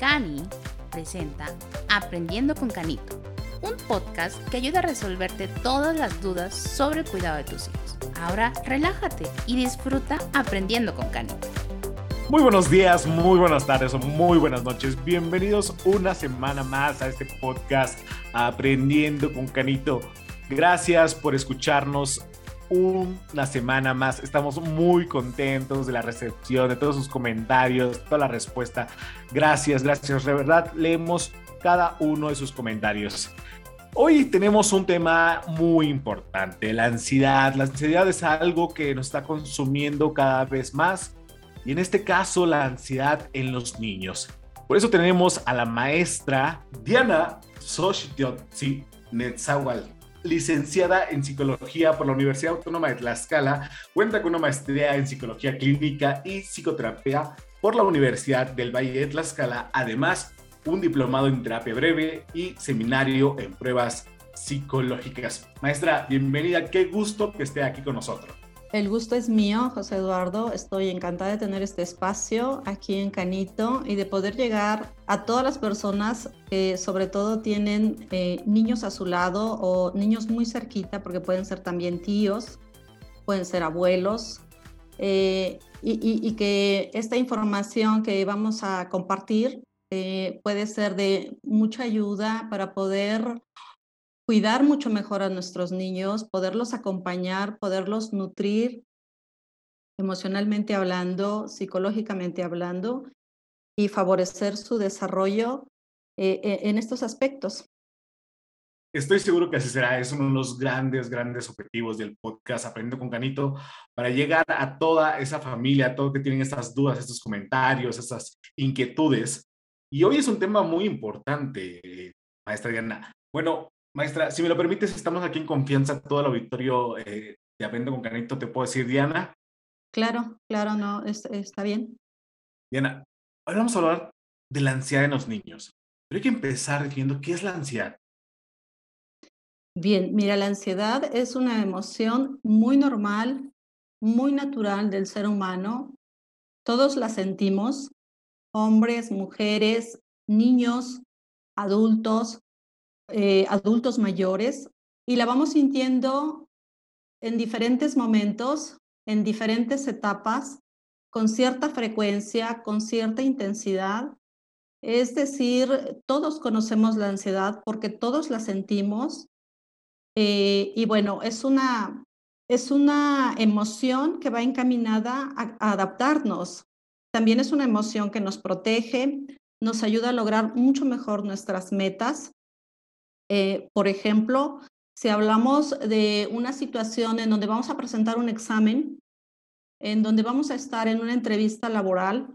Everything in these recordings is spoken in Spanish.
Cani presenta Aprendiendo con Canito, un podcast que ayuda a resolverte todas las dudas sobre el cuidado de tus hijos. Ahora relájate y disfruta aprendiendo con Canito. Muy buenos días, muy buenas tardes o muy buenas noches. Bienvenidos una semana más a este podcast Aprendiendo con Canito. Gracias por escucharnos una semana más. Estamos muy contentos de la recepción, de todos sus comentarios, toda la respuesta. Gracias, gracias. De verdad, leemos cada uno de sus comentarios. Hoy tenemos un tema muy importante, la ansiedad. La ansiedad es algo que nos está consumiendo cada vez más y en este caso la ansiedad en los niños. Por eso tenemos a la maestra Diana Xochitl Netzawal licenciada en psicología por la Universidad Autónoma de Tlaxcala, cuenta con una maestría en psicología clínica y psicoterapia por la Universidad del Valle de Tlaxcala, además un diplomado en terapia breve y seminario en pruebas psicológicas. Maestra, bienvenida, qué gusto que esté aquí con nosotros. El gusto es mío, José Eduardo. Estoy encantada de tener este espacio aquí en Canito y de poder llegar a todas las personas que sobre todo tienen eh, niños a su lado o niños muy cerquita, porque pueden ser también tíos, pueden ser abuelos, eh, y, que esta información que vamos a compartir eh, puede ser de mucha ayuda para poder cuidar mucho mejor a nuestros niños, poderlos acompañar, poderlos nutrir emocionalmente hablando, psicológicamente hablando y favorecer su desarrollo eh, eh, en estos aspectos. Estoy seguro que así será. Es uno de los grandes, grandes objetivos del podcast Aprendiendo con Canito para llegar a toda esa familia, a todos que tienen estas dudas, estos comentarios, estas inquietudes. Y hoy es un tema muy importante, maestra Diana. Bueno, Maestra, si me lo permites, estamos aquí en confianza, todo el auditorio eh, de Aprendo con Canito, ¿te puedo decir, Diana? Claro, claro, no, está bien. Diana, hoy vamos a hablar de la ansiedad en los niños. Pero hay que empezar diciendo qué es la ansiedad. Bien, mira, la ansiedad es una emoción muy normal, muy natural del ser humano. Todos la sentimos, hombres, mujeres, niños, adultos, eh, adultos mayores y la vamos sintiendo en diferentes momentos, en diferentes etapas, con cierta frecuencia, con cierta intensidad. Es decir, todos conocemos la ansiedad porque todos la sentimos. Eh, y bueno, es una, es una emoción que va encaminada a adaptarnos. También es una emoción que nos protege, nos ayuda a lograr mucho mejor nuestras metas eh, por ejemplo, si hablamos de una situación en donde vamos a presentar un examen, en donde vamos a estar en una entrevista laboral,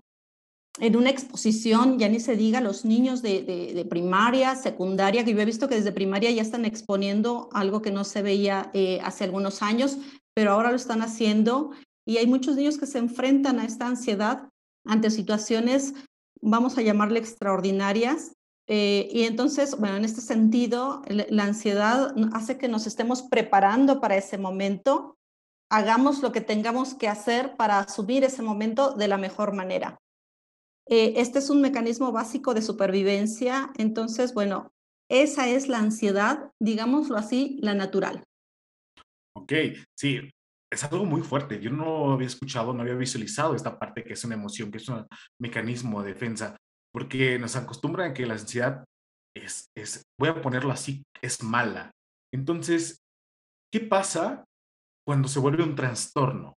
en una exposición, ya ni se diga, los niños de, primaria, secundaria, que yo he visto que desde primaria ya están exponiendo algo que no se veía eh, hace algunos años, pero ahora lo están haciendo. Y hay muchos niños que se enfrentan a esta ansiedad ante situaciones, vamos a llamarle extraordinarias, eh, y entonces, bueno, en este sentido, la ansiedad hace que nos estemos preparando para ese momento, hagamos lo que tengamos que hacer para asumir ese momento de la mejor manera. Eh, este es un mecanismo básico de supervivencia, entonces, bueno, esa es la ansiedad, digámoslo así, la natural. Ok, sí, es algo muy fuerte. Yo no había escuchado, no había visualizado esta parte que es una emoción, que es un mecanismo de defensa porque nos acostumbran que la ansiedad es, es, voy a ponerlo así, es mala. Entonces, ¿qué pasa cuando se vuelve un trastorno?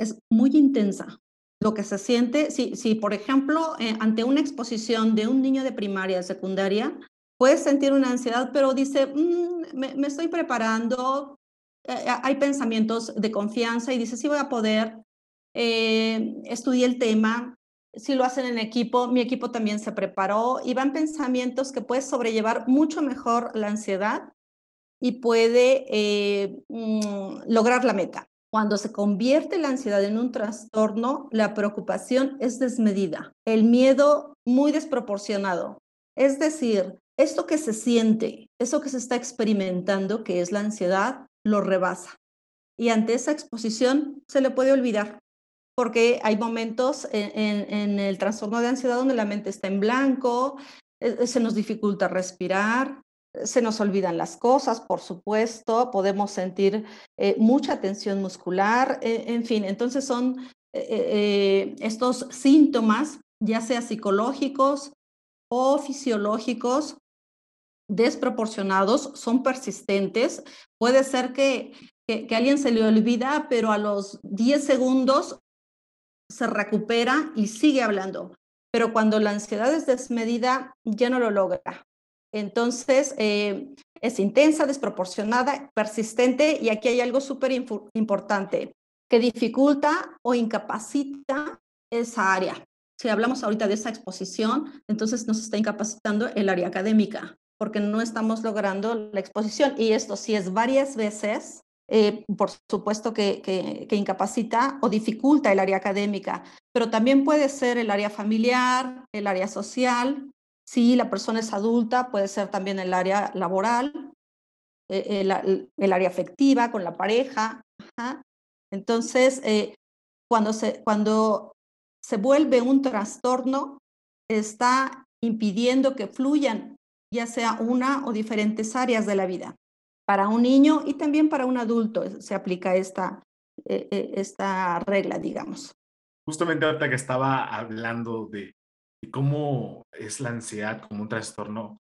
Es muy intensa. Lo que se siente, si, si por ejemplo, eh, ante una exposición de un niño de primaria, secundaria, puedes sentir una ansiedad, pero dice, mm, me, estoy preparando, eh, eh, hay pensamientos de confianza y dice, sí voy a poder, estudié el tema, si lo hacen en equipo, mi equipo también se preparó y van pensamientos que puedes sobrellevar mucho mejor la ansiedad y puede eh, mm, lograr la meta. Cuando se convierte la ansiedad en un trastorno, la preocupación es desmedida, el miedo muy desproporcionado. Es decir, esto que se siente, eso que se está experimentando, que es la ansiedad, lo rebasa. Y ante esa exposición se le puede olvidar porque hay momentos en, el trastorno de ansiedad donde la mente está en blanco, eh, eh, se nos dificulta respirar, se nos olvidan las cosas, por supuesto, podemos sentir eh, mucha tensión muscular, en fin, entonces son estos síntomas, ya sea psicológicos o fisiológicos, desproporcionados, son persistentes. Puede ser que, que, que, alguien se le olvida, pero a los 10 segundos se recupera y sigue hablando. Pero cuando la ansiedad es desmedida, ya no lo logra. Entonces, eh, es intensa, desproporcionada, persistente y aquí hay algo súper importante que dificulta o incapacita esa área. Si hablamos ahorita de esa exposición, entonces nos está incapacitando el área académica porque no estamos logrando la exposición y esto sí es varias veces eh, por supuesto que, incapacita o dificulta el área académica, pero también puede ser el área familiar, el área social, si la persona es adulta, puede ser también el área laboral, eh, el, área afectiva con la pareja. Entonces, eh, cuando, se, cuando se vuelve un trastorno, está impidiendo que fluyan ya sea una o diferentes áreas de la vida para un niño y también para un adulto se aplica esta, eh, eh, esta regla, digamos. Justamente ahorita que estaba hablando de, cómo es la ansiedad como un trastorno,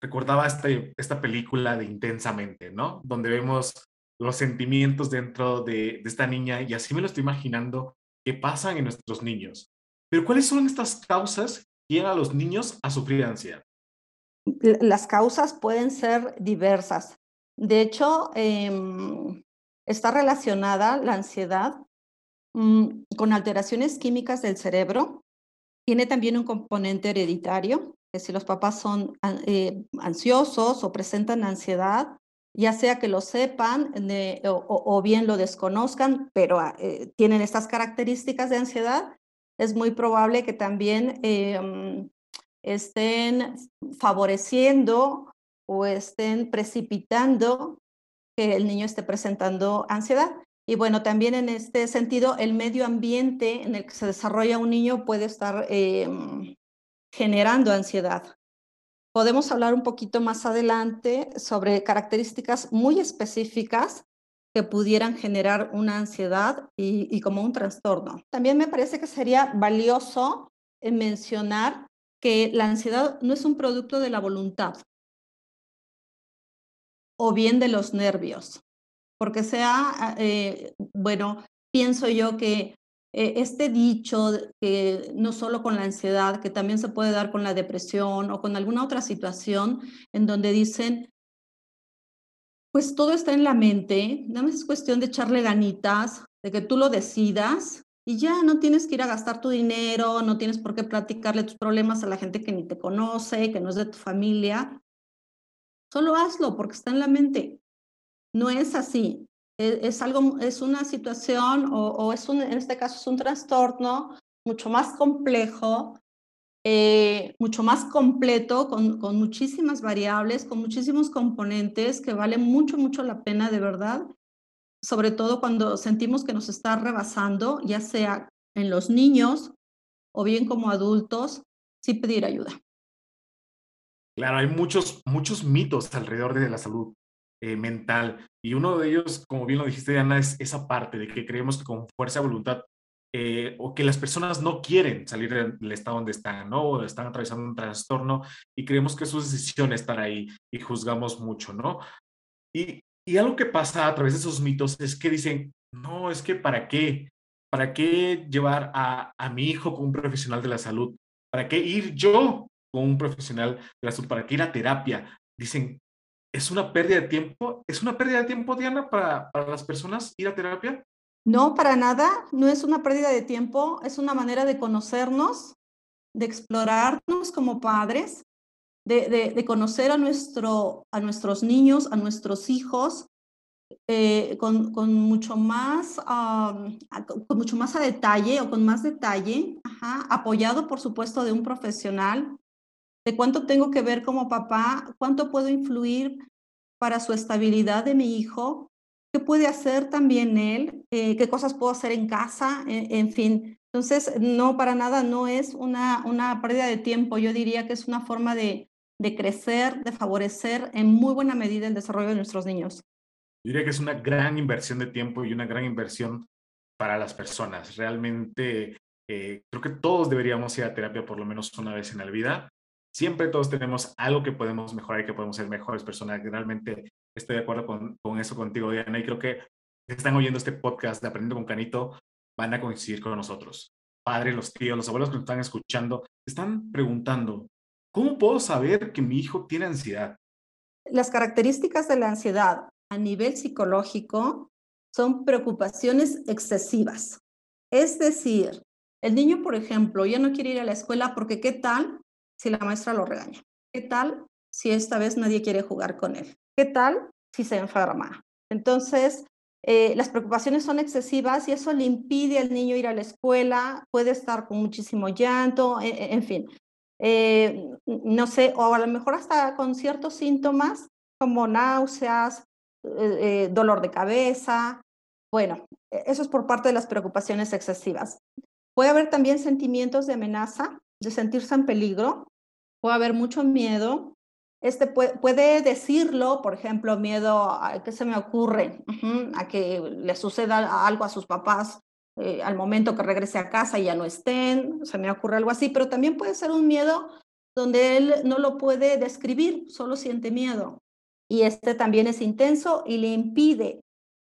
recordaba este, esta película de Intensamente, ¿no? Donde vemos los sentimientos dentro de, de esta niña y así me lo estoy imaginando que pasan en nuestros niños. Pero ¿cuáles son estas causas que llevan a los niños a sufrir ansiedad? Las causas pueden ser diversas. De hecho, em, está relacionada la ansiedad mm, con alteraciones químicas del cerebro. Tiene también un componente hereditario, que si los papás son eh, ansiosos o presentan ansiedad, ya sea que lo sepan o, bien lo desconozcan, pero ah, eh, tienen estas características de ansiedad, es muy probable que también em, estén favoreciendo o estén precipitando que el niño esté presentando ansiedad. Y bueno, también en este sentido, el medio ambiente en el que se desarrolla un niño puede estar em, generando ansiedad. Podemos hablar un poquito más adelante sobre características muy específicas que pudieran generar una ansiedad y, y como un trastorno. También me parece que sería valioso mencionar que la ansiedad no es un producto de la voluntad, o bien de los nervios, porque sea, eh, bueno, pienso yo que eh, este dicho, que no solo con la ansiedad, que también se puede dar con la depresión o con alguna otra situación en donde dicen, pues todo está en la mente, nada más es cuestión de echarle ganitas, de que tú lo decidas y ya no tienes que ir a gastar tu dinero, no tienes por qué platicarle tus problemas a la gente que ni te conoce, que no es de tu familia. Solo hazlo porque está en la mente. No es así. E, es, algo, es una situación o, es un, en este caso es un trastorno mucho más complejo, eh, mucho más completo, con, con, muchísimas variables, con muchísimos componentes que vale mucho, mucho la pena de verdad, sobre todo cuando sentimos que nos está rebasando, ya sea en los niños o bien como adultos, sí pedir ayuda. Claro, hay muchos, muchos mitos alrededor de la salud eh, mental y uno de ellos, como bien lo dijiste, Diana, es esa parte de que creemos que con fuerza de voluntad eh, o que las personas no quieren salir del estado donde están, ¿no? O están atravesando un trastorno y creemos que es su decisión estar ahí y juzgamos mucho, ¿no? Y, y algo que pasa a través de esos mitos es que dicen, no, es que ¿para qué? ¿Para qué llevar a, a mi hijo con un profesional de la salud? ¿Para qué ir yo con un profesional de la salud, para que ir a terapia. Dicen, ¿es una pérdida de tiempo? ¿Es una pérdida de tiempo, Diana, para, para las personas ir a terapia? No, para nada, no es una pérdida de tiempo, es una manera de conocernos, de explorarnos como padres, de, de, conocer a, nuestro, a nuestros niños, a nuestros hijos, eh, con, con, mucho más, con mucho más a detalle o con más detalle, apoyado por supuesto de un profesional de cuánto tengo que ver como papá, cuánto puedo influir para su estabilidad de mi hijo, qué puede hacer también él, eh, qué cosas puedo hacer en casa, en fin. Entonces, no, para nada, no es una, una pérdida de tiempo. Yo diría que es una forma de, de crecer, de favorecer en muy buena medida el desarrollo de nuestros niños. Yo diría que es una gran inversión de tiempo y una gran inversión para las personas. Realmente eh, creo que todos deberíamos ir a terapia por lo menos una vez en la vida. Siempre todos tenemos algo que podemos mejorar y que podemos ser mejores personas. Realmente estoy de acuerdo con, con eso contigo, Diana, y creo que están oyendo este podcast de Aprendiendo con Canito van a coincidir con nosotros. Padres, los tíos, los abuelos que nos están escuchando, están preguntando, ¿cómo puedo saber que mi hijo tiene ansiedad? Las características de la ansiedad a nivel psicológico son preocupaciones excesivas. Es decir, el niño, por ejemplo, ya no quiere ir a la escuela porque ¿qué tal si la maestra lo regaña? ¿Qué tal si esta vez nadie quiere jugar con él? ¿Qué tal si se enferma? Entonces, eh, las preocupaciones son excesivas y eso le impide al niño ir a la escuela, puede estar con muchísimo llanto, e, e, en fin. Eh, no sé, o a lo mejor hasta con ciertos síntomas como náuseas, eh, dolor de cabeza. Bueno, e, eso es por parte de las preocupaciones excesivas. Puede haber también sentimientos de amenaza, de sentirse en peligro. Puede haber mucho miedo. Este puede, decirlo, por ejemplo, miedo a que se me ocurre, a que le suceda algo a sus papás eh, al momento que regrese a casa y ya no estén, se me ocurre algo así, pero también puede ser un miedo donde él no lo puede describir, solo siente miedo y este también es intenso y le impide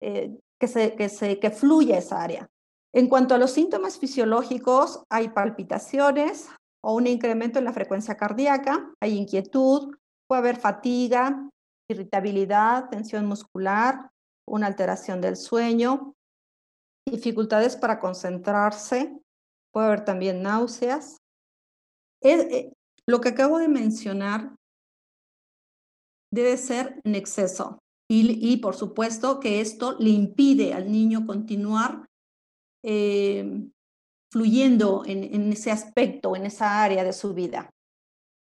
eh, que, se, que, se, que fluya esa área. En cuanto a los síntomas fisiológicos, hay palpitaciones o un incremento en la frecuencia cardíaca, hay inquietud, puede haber fatiga, irritabilidad, tensión muscular, una alteración del sueño, dificultades para concentrarse, puede haber también náuseas. Eh, lo que acabo de mencionar debe ser en exceso. Y, por supuesto que esto le impide al niño continuar eh, fluyendo en, ese aspecto, en esa área de su vida.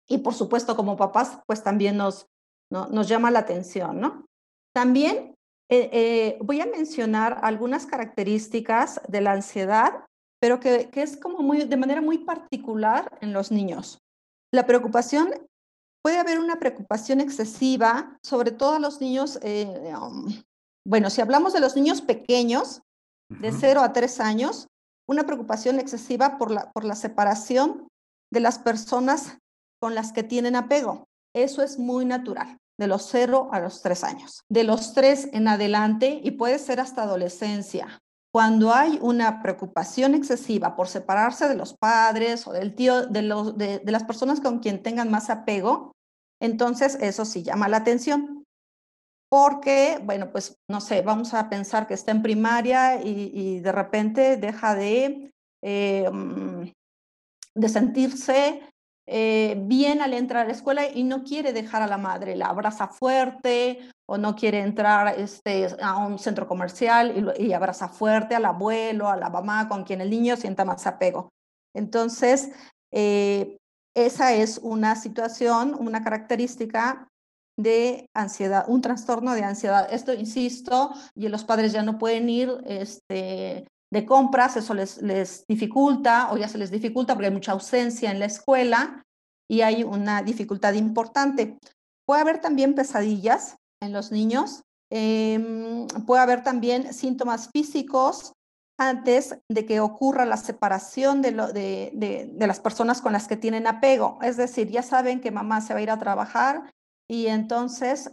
Y por supuesto, como papás, pues también nos, nos llama la atención, ¿no? También eh, eh, voy a mencionar algunas características de la ansiedad, pero que, que es como muy, de manera muy particular en los niños. La preocupación puede haber una preocupación excesiva, sobre todo a los niños, eh, um, bueno, si hablamos de los niños pequeños, de 0 a 3 años, una preocupación excesiva por la, por la separación de las personas con las que tienen apego. Eso es muy natural, de los 0 a los 3 años. De los 3 en adelante, y puede ser hasta adolescencia, cuando hay una preocupación excesiva por separarse de los padres o del tío, de, los, de, de, las personas con quien tengan más apego, entonces, eso sí llama la atención. Porque, bueno, pues no sé, vamos a pensar que está en primaria y, de repente deja de, eh, mm, de sentirse eh, bien al entrar a la escuela y no quiere dejar a la madre, la abraza fuerte o no quiere entrar este, a un centro comercial y, y, abraza fuerte al abuelo, a la mamá con quien el niño sienta más apego. Entonces, eh, esa es una situación, una característica de ansiedad, un trastorno de ansiedad. Esto, insisto, y los padres ya no pueden ir este, de compras, eso les, les dificulta o ya se les dificulta porque hay mucha ausencia en la escuela y hay una dificultad importante. Puede haber también pesadillas en los niños, em, puede haber también síntomas físicos antes de que ocurra la separación de, de, las personas con las que tienen apego. Es decir, ya saben que mamá se va a ir a trabajar y entonces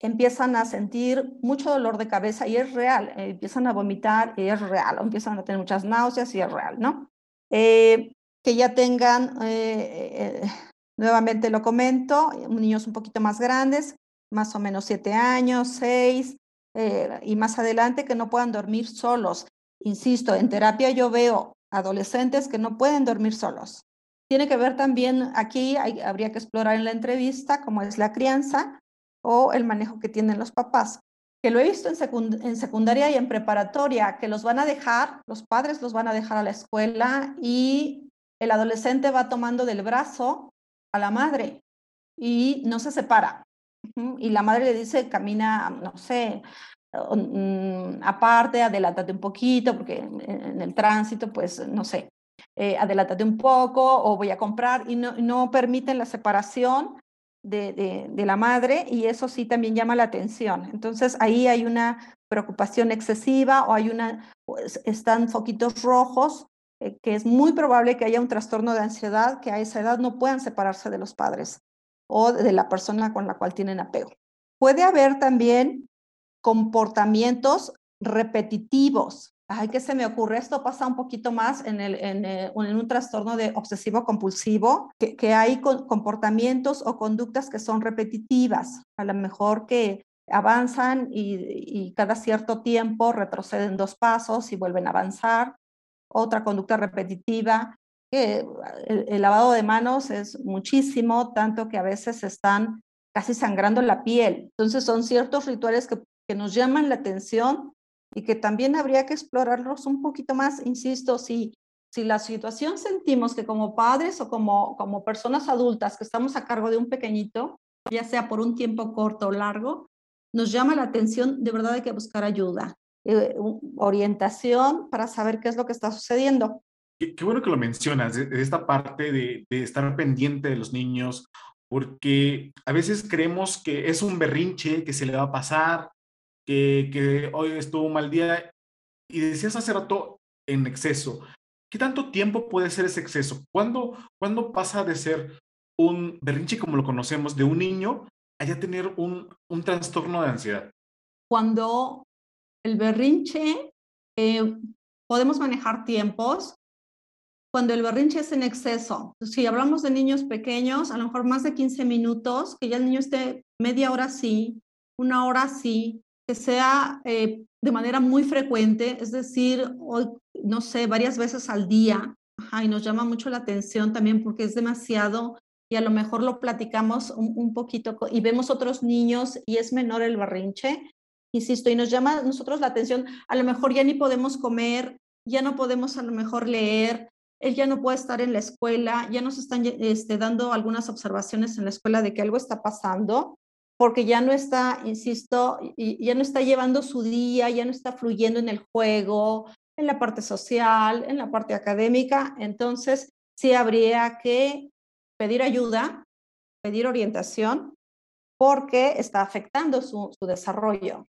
empiezan a sentir mucho dolor de cabeza y es real, eh, empiezan a vomitar y es real, empiezan a tener muchas náuseas y es real, ¿no? Eh, que ya tengan, eh, nuevamente lo comento, niños un poquito más grandes, más o menos siete años, seis, y más adelante que no puedan dormir solos. Insisto, en terapia yo veo adolescentes que no pueden dormir solos. Tiene que ver también, aquí habría que explorar en la entrevista cómo es la crianza o el manejo que tienen los papás. Que lo he visto en, en secundaria y en preparatoria, que los van a dejar, los padres los van a dejar a la escuela y el adolescente va tomando del brazo a la madre y no se separa. Y la madre le dice, camina, no sé, mm, aparte, adelántate un poquito, porque en, el tránsito, pues, no sé, eh, un poco o voy a comprar y no, no permiten la separación de, de, la madre y eso sí también llama la atención. Entonces ahí hay una preocupación excesiva o hay una, pues, están foquitos rojos eh, que es muy probable que haya un trastorno de ansiedad que a esa edad no puedan separarse de los padres o de la persona con la cual tienen apego. Puede haber también comportamientos repetitivos. Ay, ¿qué se me ocurre? Esto pasa un poquito más en, el, en, eh, un trastorno de obsesivo compulsivo, que, que hay comportamientos o conductas que son repetitivas, a lo mejor que avanzan y, cada cierto tiempo retroceden dos pasos y vuelven a avanzar. Otra conducta repetitiva, que el, el, lavado de manos es muchísimo, tanto que a veces están casi sangrando la piel. Entonces son ciertos rituales que, que nos llaman la atención y que también habría que explorarlos un poquito más, insisto, si, si la situación sentimos que como padres o como, como personas adultas que estamos a cargo de un pequeñito, ya sea por un tiempo corto o largo, nos llama la atención, de verdad hay que buscar ayuda, eh, orientación para saber qué es lo que está sucediendo. Qué, bueno que lo mencionas, de, esta parte de, de, estar pendiente de los niños, porque a veces creemos que es un berrinche que se le va a pasar, que, hoy estuvo un mal día y decías hace rato en exceso. ¿Qué tanto tiempo puede ser ese exceso? ¿Cuándo, ¿Cuándo pasa de ser un berrinche como lo conocemos de un niño a ya tener un, un trastorno de ansiedad? Cuando el berrinche, eh, podemos manejar tiempos. Cuando el berrinche es en exceso, si hablamos de niños pequeños, a lo mejor más de 15 minutos, que ya el niño esté media hora sí, una hora sí, que sea eh, de manera muy frecuente, es decir, hoy, no sé, varias veces al día. y nos llama mucho la atención también porque es demasiado y a lo mejor lo platicamos un, poquito y vemos otros niños y es menor el barrinche, insisto, y nos llama a nosotros la atención, a lo mejor ya ni podemos comer, ya no podemos a lo mejor leer, él ya no puede estar en la escuela, ya nos están este, dando algunas observaciones en la escuela de que algo está pasando porque ya no está, insisto, ya no está llevando su día, ya no está fluyendo en el juego, en la parte social, en la parte académica. Entonces, sí habría que pedir ayuda, pedir orientación, porque está afectando su, desarrollo.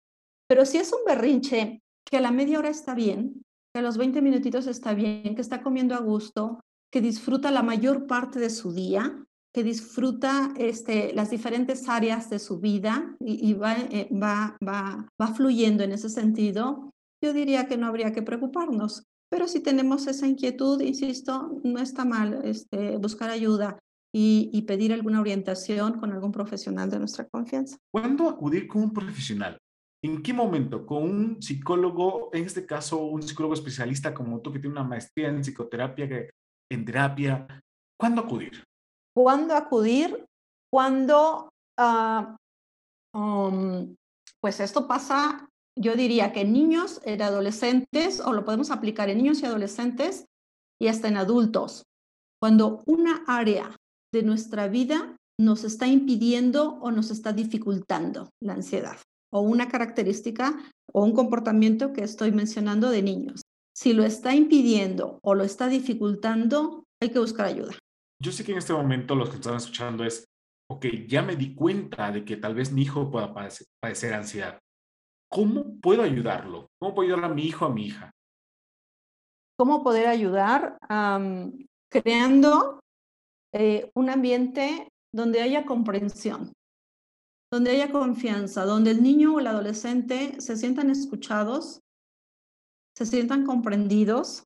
Pero si es un berrinche que a la media hora está bien, que a los 20 minutitos está bien, que está comiendo a gusto, que disfruta la mayor parte de su día, que disfruta este, las diferentes áreas de su vida y, va, eh, va, va, va fluyendo en ese sentido, yo diría que no habría que preocuparnos. Pero si tenemos esa inquietud, insisto, no está mal este, buscar ayuda y, pedir alguna orientación con algún profesional de nuestra confianza. ¿Cuándo acudir con un profesional? ¿En qué momento? ¿Con un psicólogo, en este caso un psicólogo especialista como tú que tiene una maestría en psicoterapia, en terapia? ¿Cuándo acudir? Cuándo acudir, cuando, uh, um, pues esto pasa, yo diría que en niños, en adolescentes, o lo podemos aplicar en niños y adolescentes y hasta en adultos, cuando una área de nuestra vida nos está impidiendo o nos está dificultando la ansiedad, o una característica o un comportamiento que estoy mencionando de niños. Si lo está impidiendo o lo está dificultando, hay que buscar ayuda yo sé que en este momento los que están escuchando es, ok, ya me di cuenta de que tal vez mi hijo pueda padecer, ansiedad. ¿Cómo puedo ayudarlo? ¿Cómo puedo ayudar a mi hijo, a mi hija? ¿Cómo poder ayudar? creando eh, un ambiente donde haya comprensión, donde haya confianza, donde el niño o el adolescente se sientan escuchados, se sientan comprendidos,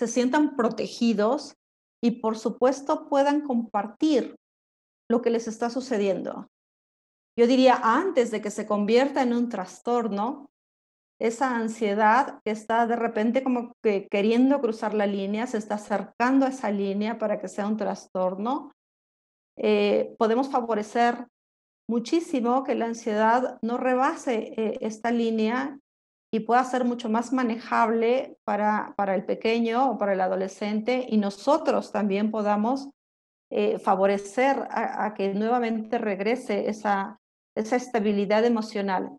se sientan protegidos y por supuesto puedan compartir lo que les está sucediendo. Yo diría antes de que se convierta en un trastorno, esa ansiedad que está de repente como que queriendo cruzar la línea, se está acercando a esa línea para que sea un trastorno, eh, podemos favorecer muchísimo que la ansiedad no rebase eh, esta línea y pueda ser mucho más manejable para, para el pequeño o para el adolescente y nosotros también podamos eh, favorecer a, que nuevamente regrese esa, esa estabilidad emocional.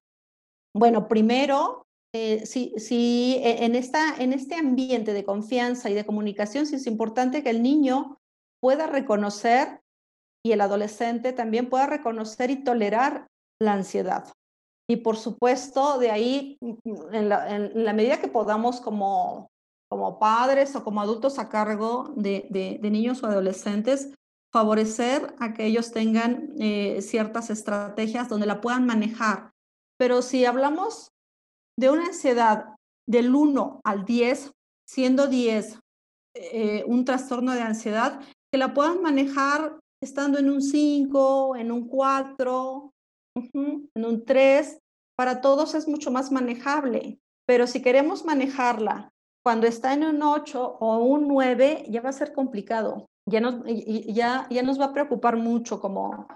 Bueno, primero, eh, sí, sí, e, en, esta, en este ambiente de confianza y de comunicación, sí es importante que el niño pueda reconocer y el adolescente también pueda reconocer y tolerar la ansiedad. Y por supuesto, de ahí, en la, medida que podamos como, como padres o como adultos a cargo de, de, niños o adolescentes, favorecer a que ellos tengan eh, ciertas estrategias donde la puedan manejar. Pero si hablamos de una ansiedad del 1 al 10, siendo 10 eh, un trastorno de ansiedad, que la puedan manejar estando en un 5, en un 4, en un 3, para todos es mucho más manejable. Pero si queremos manejarla cuando está en un 8 o un 9, ya va a ser complicado. Ya nos, va a preocupar mucho como,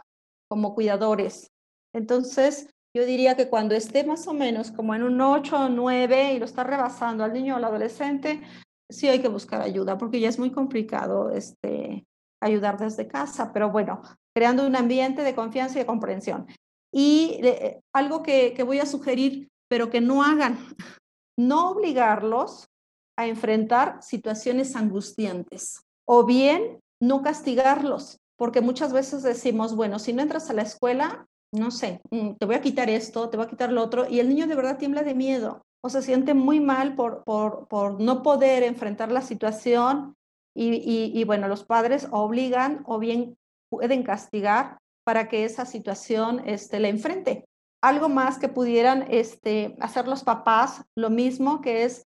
como cuidadores. Entonces, yo diría que cuando esté más o menos como en un 8 o 9 y lo está rebasando al niño o al adolescente, sí hay que buscar ayuda porque ya es muy complicado este, ayudar desde casa, pero bueno, creando un ambiente de confianza y de comprensión. Y eh, algo que, voy a sugerir, pero que no hagan, no obligarlos a enfrentar situaciones angustiantes o bien no castigarlos, porque muchas veces decimos, bueno, si no entras a la escuela, no sé, mm, te voy a quitar esto, te voy a quitar lo otro, y el niño de verdad tiembla de miedo o se siente muy mal por, no poder enfrentar la situación y, bueno, los padres obligan o bien pueden castigar para que esa situación este, la enfrente. Algo más que pudieran este, hacer los papás, lo mismo que es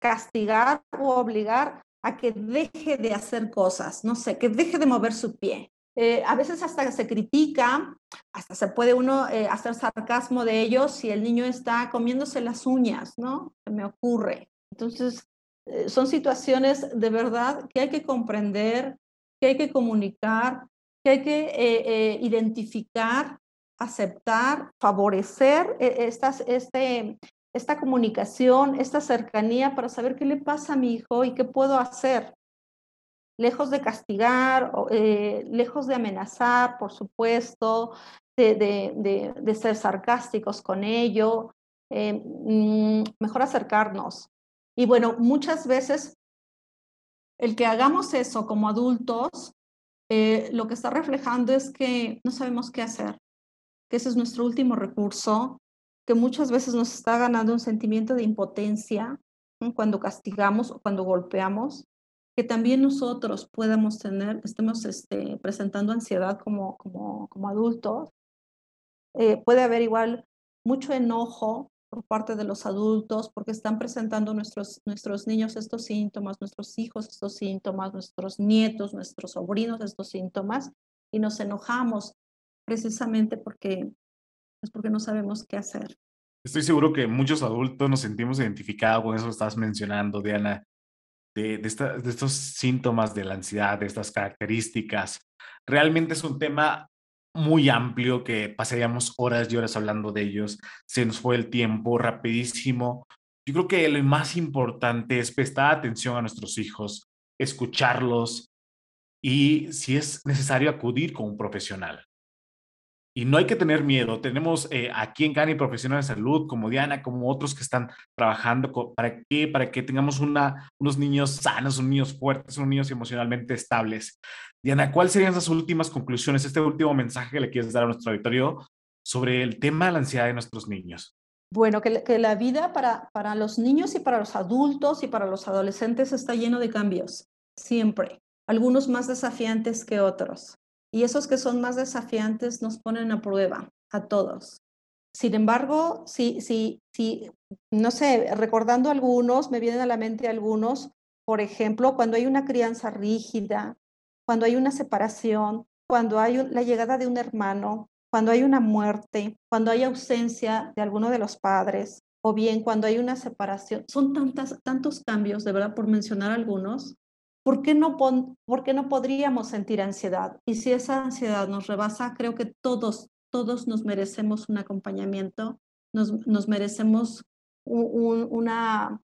castigar o obligar a que deje de hacer cosas, no sé, que deje de mover su pie, eh, a veces hasta se critica, hasta se puede uno eh, hacer sarcasmo de ellos si el niño está comiéndose las uñas, ¿no? Se me ocurre. Entonces, eh, son situaciones de verdad que hay que comprender, que hay que comunicar, que hay que identificar, aceptar, favorecer estas, este, esta comunicación, esta cercanía para saber qué le pasa a mi hijo y qué puedo hacer lejos de castigar, eh, lejos de amenazar, por supuesto, de, ser sarcásticos con ello, eh, mm, mejor acercarnos. Y bueno, muchas veces el que hagamos eso como adultos, eh, lo que está reflejando es que no sabemos qué hacer, que ese es nuestro último recurso, que muchas veces nos está ganando un sentimiento de impotencia cuando castigamos o cuando golpeamos que también nosotros podamos tener, estemos este, presentando ansiedad como, como, como adultos. Eh, puede haber igual mucho enojo por parte de los adultos porque están presentando nuestros, nuestros niños estos síntomas, nuestros hijos estos síntomas, nuestros nietos, nuestros sobrinos estos síntomas y nos enojamos precisamente porque es porque no sabemos qué hacer. Estoy seguro que muchos adultos nos sentimos identificados con eso que estás mencionando, Diana de, de, estos síntomas de la ansiedad, de estas características. Realmente es un tema muy amplio que pasaríamos horas y horas hablando de ellos. Se nos fue el tiempo rapidísimo. Yo creo que lo más importante es prestar atención a nuestros hijos, escucharlos y si es necesario acudir con un profesional. Y no hay que tener miedo. Tenemos eh, aquí en Cani profesionales de salud, como Diana, como otros que están trabajando para que, para que tengamos unos niños sanos, unos niños fuertes, unos niños emocionalmente estables. Diana, ¿cuáles serían esas últimas conclusiones, este último mensaje que le quieres dar a nuestro auditorio sobre el tema de la ansiedad de nuestros niños? Bueno, que, que la vida para, para los niños y para los adultos y para los adolescentes está lleno de cambios, siempre, algunos más desafiantes que otros y esos que son más desafiantes nos ponen a prueba a todos. Sin embargo, si, si, si, no sé, recordando algunos, me vienen a la mente algunos, por ejemplo, cuando hay una crianza rígida, cuando hay una separación, cuando hay la llegada de un hermano, cuando hay una muerte, cuando hay ausencia de alguno de los padres, o bien cuando hay una separación. Son tantas, tantos cambios, de verdad, por mencionar algunos, ¿por qué, no ¿por qué no podríamos sentir ansiedad? Y si esa ansiedad nos rebasa, creo que todos, todos nos merecemos un acompañamiento, nos, nos merecemos una,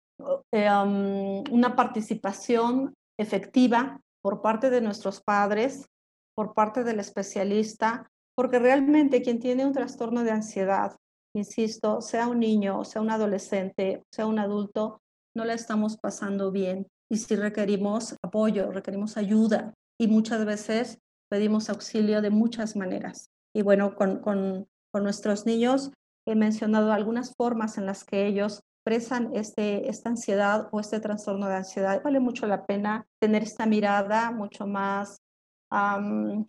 eh, um, una participación efectiva por parte de nuestros padres, por parte del especialista, porque realmente quien tiene un trastorno de ansiedad insisto, sea un niño, sea un adolescente, sea un adulto, no la estamos pasando bien. Y si requerimos apoyo, requerimos ayuda y muchas veces pedimos auxilio de muchas maneras. Y bueno, con, con, con nuestros niños he mencionado algunas formas en las que ellos expresan este, esta ansiedad o este trastorno de ansiedad. Vale mucho la pena tener esta mirada mucho más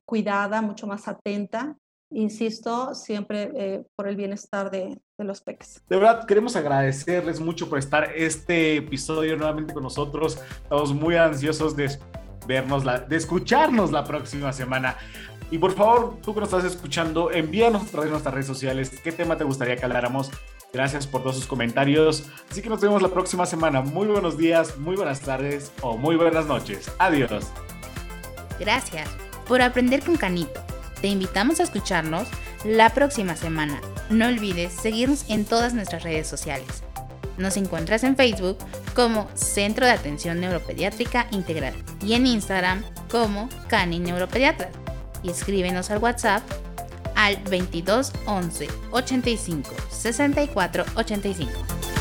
cuidada, mucho más atenta insisto, siempre eh, por el bienestar de, de, los peques. De verdad, queremos agradecerles mucho por estar este episodio nuevamente con nosotros. Estamos muy ansiosos de vernos, la, de escucharnos la próxima semana. Y por favor, tú que nos estás escuchando, envíanos a través de nuestras redes sociales qué tema te gustaría que habláramos. Gracias por todos sus comentarios. Así que nos vemos la próxima semana. Muy buenos días, muy buenas tardes o muy buenas noches. Adiós. Gracias por aprender con Canito. Te invitamos a escucharnos la próxima semana. No olvides seguirnos en todas nuestras redes sociales. Nos encuentras en Facebook como Centro de Atención Neuropediátrica Integral y en Instagram como Cani Neuropediatra. Y escríbenos al WhatsApp al 22 11 85 64 85.